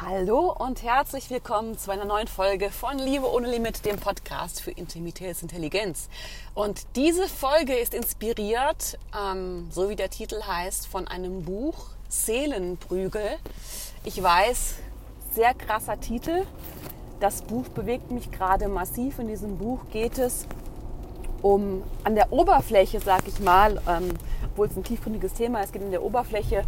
Hallo und herzlich willkommen zu einer neuen Folge von Liebe ohne Limit, dem Podcast für Intimitätsintelligenz. Und diese Folge ist inspiriert, ähm, so wie der Titel heißt, von einem Buch Seelenprügel. Ich weiß, sehr krasser Titel. Das Buch bewegt mich gerade massiv. In diesem Buch geht es um an der Oberfläche, sag ich mal, ähm, obwohl es ein tiefgründiges Thema ist, geht in der Oberfläche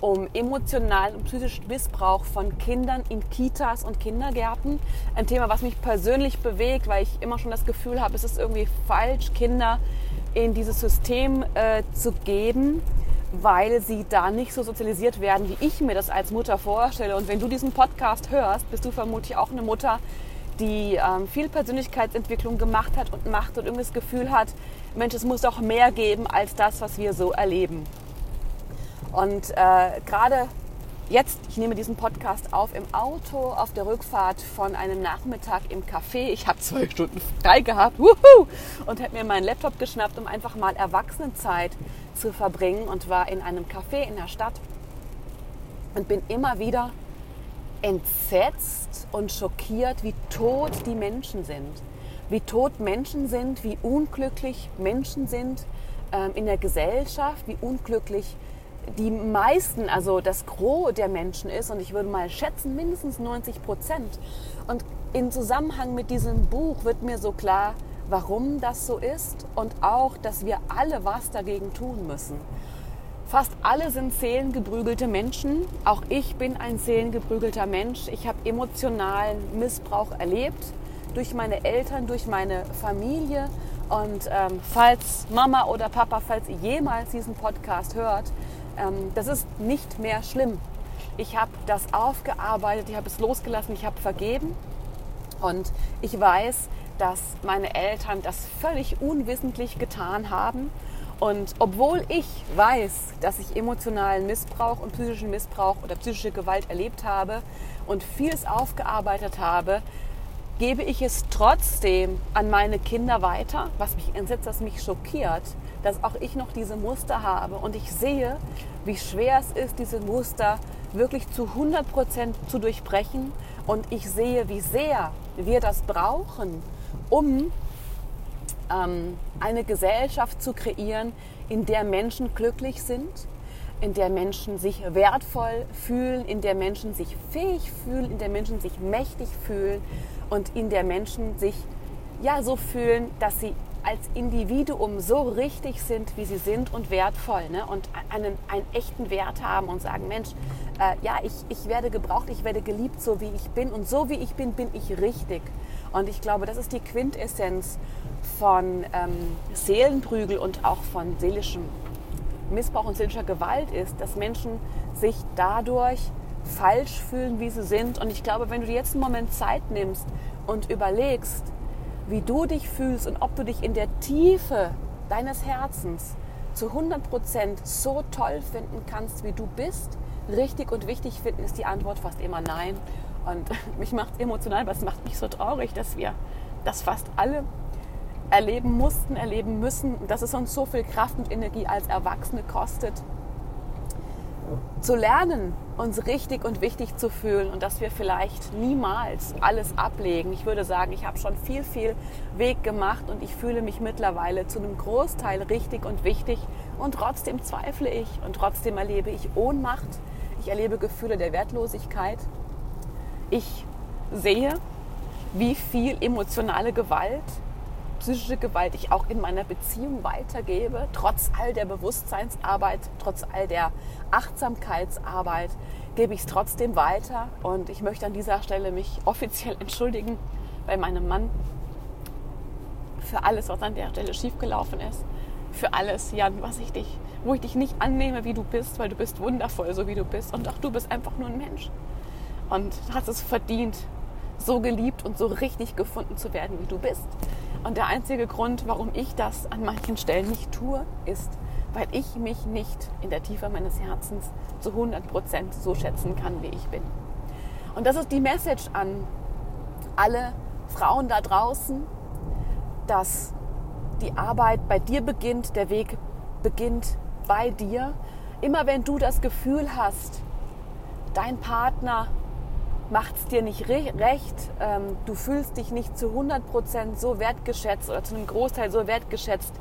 um emotionalen und psychischen Missbrauch von Kindern in Kitas und Kindergärten. Ein Thema, was mich persönlich bewegt, weil ich immer schon das Gefühl habe, es ist irgendwie falsch, Kinder in dieses System äh, zu geben, weil sie da nicht so sozialisiert werden, wie ich mir das als Mutter vorstelle. Und wenn du diesen Podcast hörst, bist du vermutlich auch eine Mutter, die ähm, viel Persönlichkeitsentwicklung gemacht hat und macht und irgendwie das Gefühl hat, Mensch, es muss doch mehr geben als das, was wir so erleben. Und äh, gerade jetzt, ich nehme diesen Podcast auf im Auto auf der Rückfahrt von einem Nachmittag im Café. Ich habe zwei Stunden frei gehabt wuhu, und habe mir meinen Laptop geschnappt, um einfach mal Erwachsenenzeit zu verbringen und war in einem Café in der Stadt und bin immer wieder entsetzt und schockiert, wie tot die Menschen sind. Wie tot Menschen sind, wie unglücklich Menschen sind ähm, in der Gesellschaft, wie unglücklich die meisten, also das Gros der Menschen ist, und ich würde mal schätzen, mindestens 90 Prozent. Und in Zusammenhang mit diesem Buch wird mir so klar, warum das so ist und auch, dass wir alle was dagegen tun müssen. Fast alle sind seelengeprügelte Menschen. Auch ich bin ein seelengeprügelter Mensch. Ich habe emotionalen Missbrauch erlebt durch meine Eltern, durch meine Familie. Und ähm, falls Mama oder Papa, falls ihr jemals diesen Podcast hört, ähm, das ist nicht mehr schlimm. Ich habe das aufgearbeitet, ich habe es losgelassen, ich habe vergeben. Und ich weiß, dass meine Eltern das völlig unwissentlich getan haben. Und obwohl ich weiß, dass ich emotionalen Missbrauch und psychischen Missbrauch oder psychische Gewalt erlebt habe und vieles aufgearbeitet habe, gebe ich es trotzdem an meine Kinder weiter, was mich entsetzt, was mich schockiert, dass auch ich noch diese Muster habe. Und ich sehe, wie schwer es ist, diese Muster wirklich zu 100 Prozent zu durchbrechen. Und ich sehe, wie sehr wir das brauchen, um ähm, eine Gesellschaft zu kreieren, in der Menschen glücklich sind, in der Menschen sich wertvoll fühlen, in der Menschen sich fähig fühlen, in der Menschen sich mächtig fühlen und in der Menschen sich ja so fühlen, dass sie als Individuum so richtig sind, wie sie sind und wertvoll ne? und einen, einen echten Wert haben und sagen, Mensch, äh, ja, ich, ich werde gebraucht, ich werde geliebt, so wie ich bin und so wie ich bin, bin ich richtig. Und ich glaube, das ist die Quintessenz von ähm, Seelenprügel und auch von seelischem Missbrauch und seelischer Gewalt ist, dass Menschen sich dadurch falsch fühlen, wie sie sind. Und ich glaube, wenn du dir jetzt einen Moment Zeit nimmst und überlegst, wie du dich fühlst und ob du dich in der Tiefe deines Herzens zu 100 Prozent so toll finden kannst, wie du bist, richtig und wichtig finden, ist die Antwort fast immer nein. Und mich macht es emotional, es macht mich so traurig, dass wir das fast alle erleben mussten, erleben müssen, dass es uns so viel Kraft und Energie als Erwachsene kostet, zu lernen, uns richtig und wichtig zu fühlen und dass wir vielleicht niemals alles ablegen. Ich würde sagen, ich habe schon viel, viel Weg gemacht und ich fühle mich mittlerweile zu einem Großteil richtig und wichtig und trotzdem zweifle ich und trotzdem erlebe ich Ohnmacht. Ich erlebe Gefühle der Wertlosigkeit. Ich sehe, wie viel emotionale Gewalt psychische Gewalt ich auch in meiner Beziehung weitergebe, trotz all der Bewusstseinsarbeit, trotz all der Achtsamkeitsarbeit, gebe ich es trotzdem weiter. Und ich möchte an dieser Stelle mich offiziell entschuldigen bei meinem Mann für alles, was an der Stelle schiefgelaufen ist. Für alles, Jan, was ich dich, wo ich dich nicht annehme, wie du bist, weil du bist wundervoll, so wie du bist. Und auch du bist einfach nur ein Mensch. Und hast es verdient, so geliebt und so richtig gefunden zu werden, wie du bist. Und der einzige Grund, warum ich das an manchen Stellen nicht tue, ist, weil ich mich nicht in der Tiefe meines Herzens zu 100 Prozent so schätzen kann, wie ich bin. Und das ist die Message an alle Frauen da draußen, dass die Arbeit bei dir beginnt, der Weg beginnt bei dir. Immer wenn du das Gefühl hast, dein Partner macht es dir nicht recht, ähm, du fühlst dich nicht zu 100% so wertgeschätzt oder zu einem Großteil so wertgeschätzt,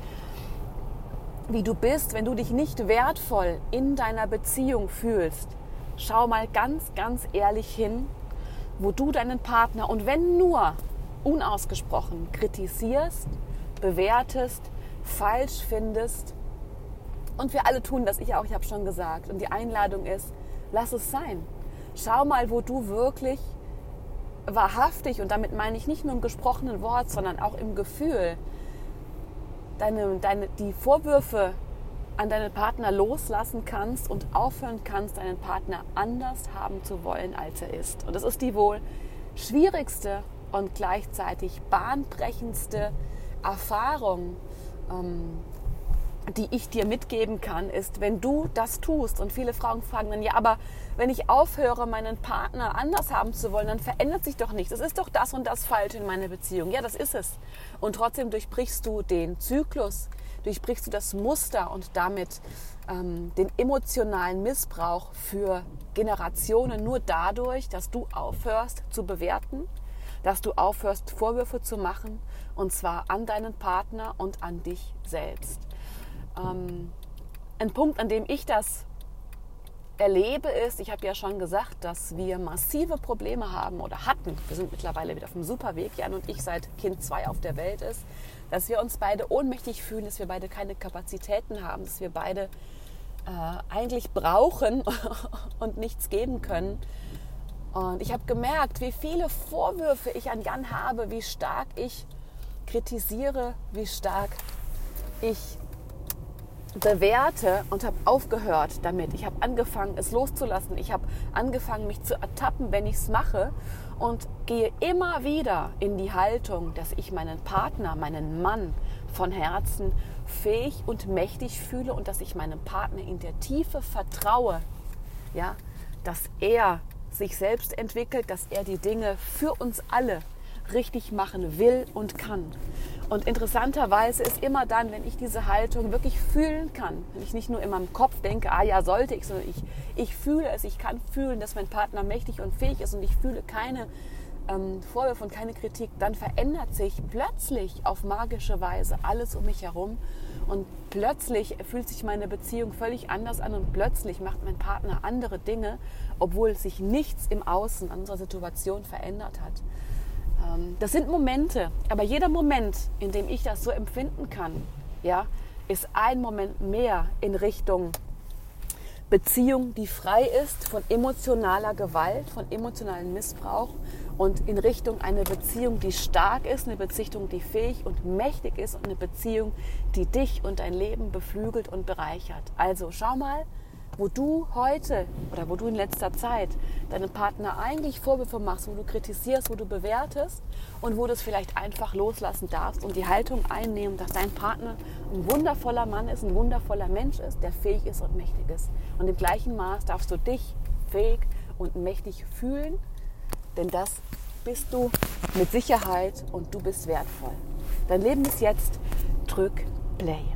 wie du bist, wenn du dich nicht wertvoll in deiner Beziehung fühlst, schau mal ganz, ganz ehrlich hin, wo du deinen Partner und wenn nur unausgesprochen kritisierst, bewertest, falsch findest. Und wir alle tun das, ich auch, ich habe schon gesagt. Und die Einladung ist, lass es sein. Schau mal, wo du wirklich wahrhaftig, und damit meine ich nicht nur im gesprochenen Wort, sondern auch im Gefühl, deine, deine, die Vorwürfe an deinen Partner loslassen kannst und aufhören kannst, deinen Partner anders haben zu wollen, als er ist. Und das ist die wohl schwierigste und gleichzeitig bahnbrechendste Erfahrung, ähm, die ich dir mitgeben kann, ist, wenn du das tust, und viele Frauen fragen dann, ja, aber wenn ich aufhöre, meinen Partner anders haben zu wollen, dann verändert sich doch nichts. Es ist doch das und das falsch in meiner Beziehung. Ja, das ist es. Und trotzdem durchbrichst du den Zyklus, durchbrichst du das Muster und damit ähm, den emotionalen Missbrauch für Generationen nur dadurch, dass du aufhörst zu bewerten, dass du aufhörst, Vorwürfe zu machen, und zwar an deinen Partner und an dich selbst. Ähm, ein Punkt, an dem ich das erlebe, ist, ich habe ja schon gesagt, dass wir massive Probleme haben oder hatten. Wir sind mittlerweile wieder auf dem Superweg, Jan und ich seit Kind 2 auf der Welt ist, dass wir uns beide ohnmächtig fühlen, dass wir beide keine Kapazitäten haben, dass wir beide äh, eigentlich brauchen und nichts geben können. Und ich habe gemerkt, wie viele Vorwürfe ich an Jan habe, wie stark ich kritisiere, wie stark ich bewährte und habe aufgehört damit. Ich habe angefangen, es loszulassen. Ich habe angefangen, mich zu ertappen, wenn ich es mache und gehe immer wieder in die Haltung, dass ich meinen Partner, meinen Mann von Herzen fähig und mächtig fühle und dass ich meinem Partner in der Tiefe vertraue, ja, dass er sich selbst entwickelt, dass er die Dinge für uns alle richtig machen will und kann. Und interessanterweise ist immer dann, wenn ich diese Haltung wirklich fühlen kann, wenn ich nicht nur in meinem Kopf denke, ah ja, sollte ich, sondern ich, ich fühle es, ich kann fühlen, dass mein Partner mächtig und fähig ist und ich fühle keine ähm, Vorwürfe und keine Kritik, dann verändert sich plötzlich auf magische Weise alles um mich herum und plötzlich fühlt sich meine Beziehung völlig anders an und plötzlich macht mein Partner andere Dinge, obwohl sich nichts im Außen an unserer Situation verändert hat. Ähm, das sind Momente, aber jeder Moment, in dem ich das so empfinden kann, ja, ist ein Moment mehr in Richtung Beziehung, die frei ist von emotionaler Gewalt, von emotionalem Missbrauch und in Richtung eine Beziehung, die stark ist, eine Beziehung, die fähig und mächtig ist und eine Beziehung, die dich und dein Leben beflügelt und bereichert. Also schau mal, wo du heute oder wo du in letzter Zeit deinem Partner eigentlich Vorwürfe machst, wo du kritisierst, wo du bewertest und wo du es vielleicht einfach loslassen darfst und die Haltung einnehmen, dass dein Partner ein wundervoller Mann ist, ein wundervoller Mensch ist, der fähig ist und mächtig ist. Und im gleichen Maß darfst du dich fähig und mächtig fühlen, denn das bist du mit Sicherheit und du bist wertvoll. Dein Leben ist jetzt, drück Play.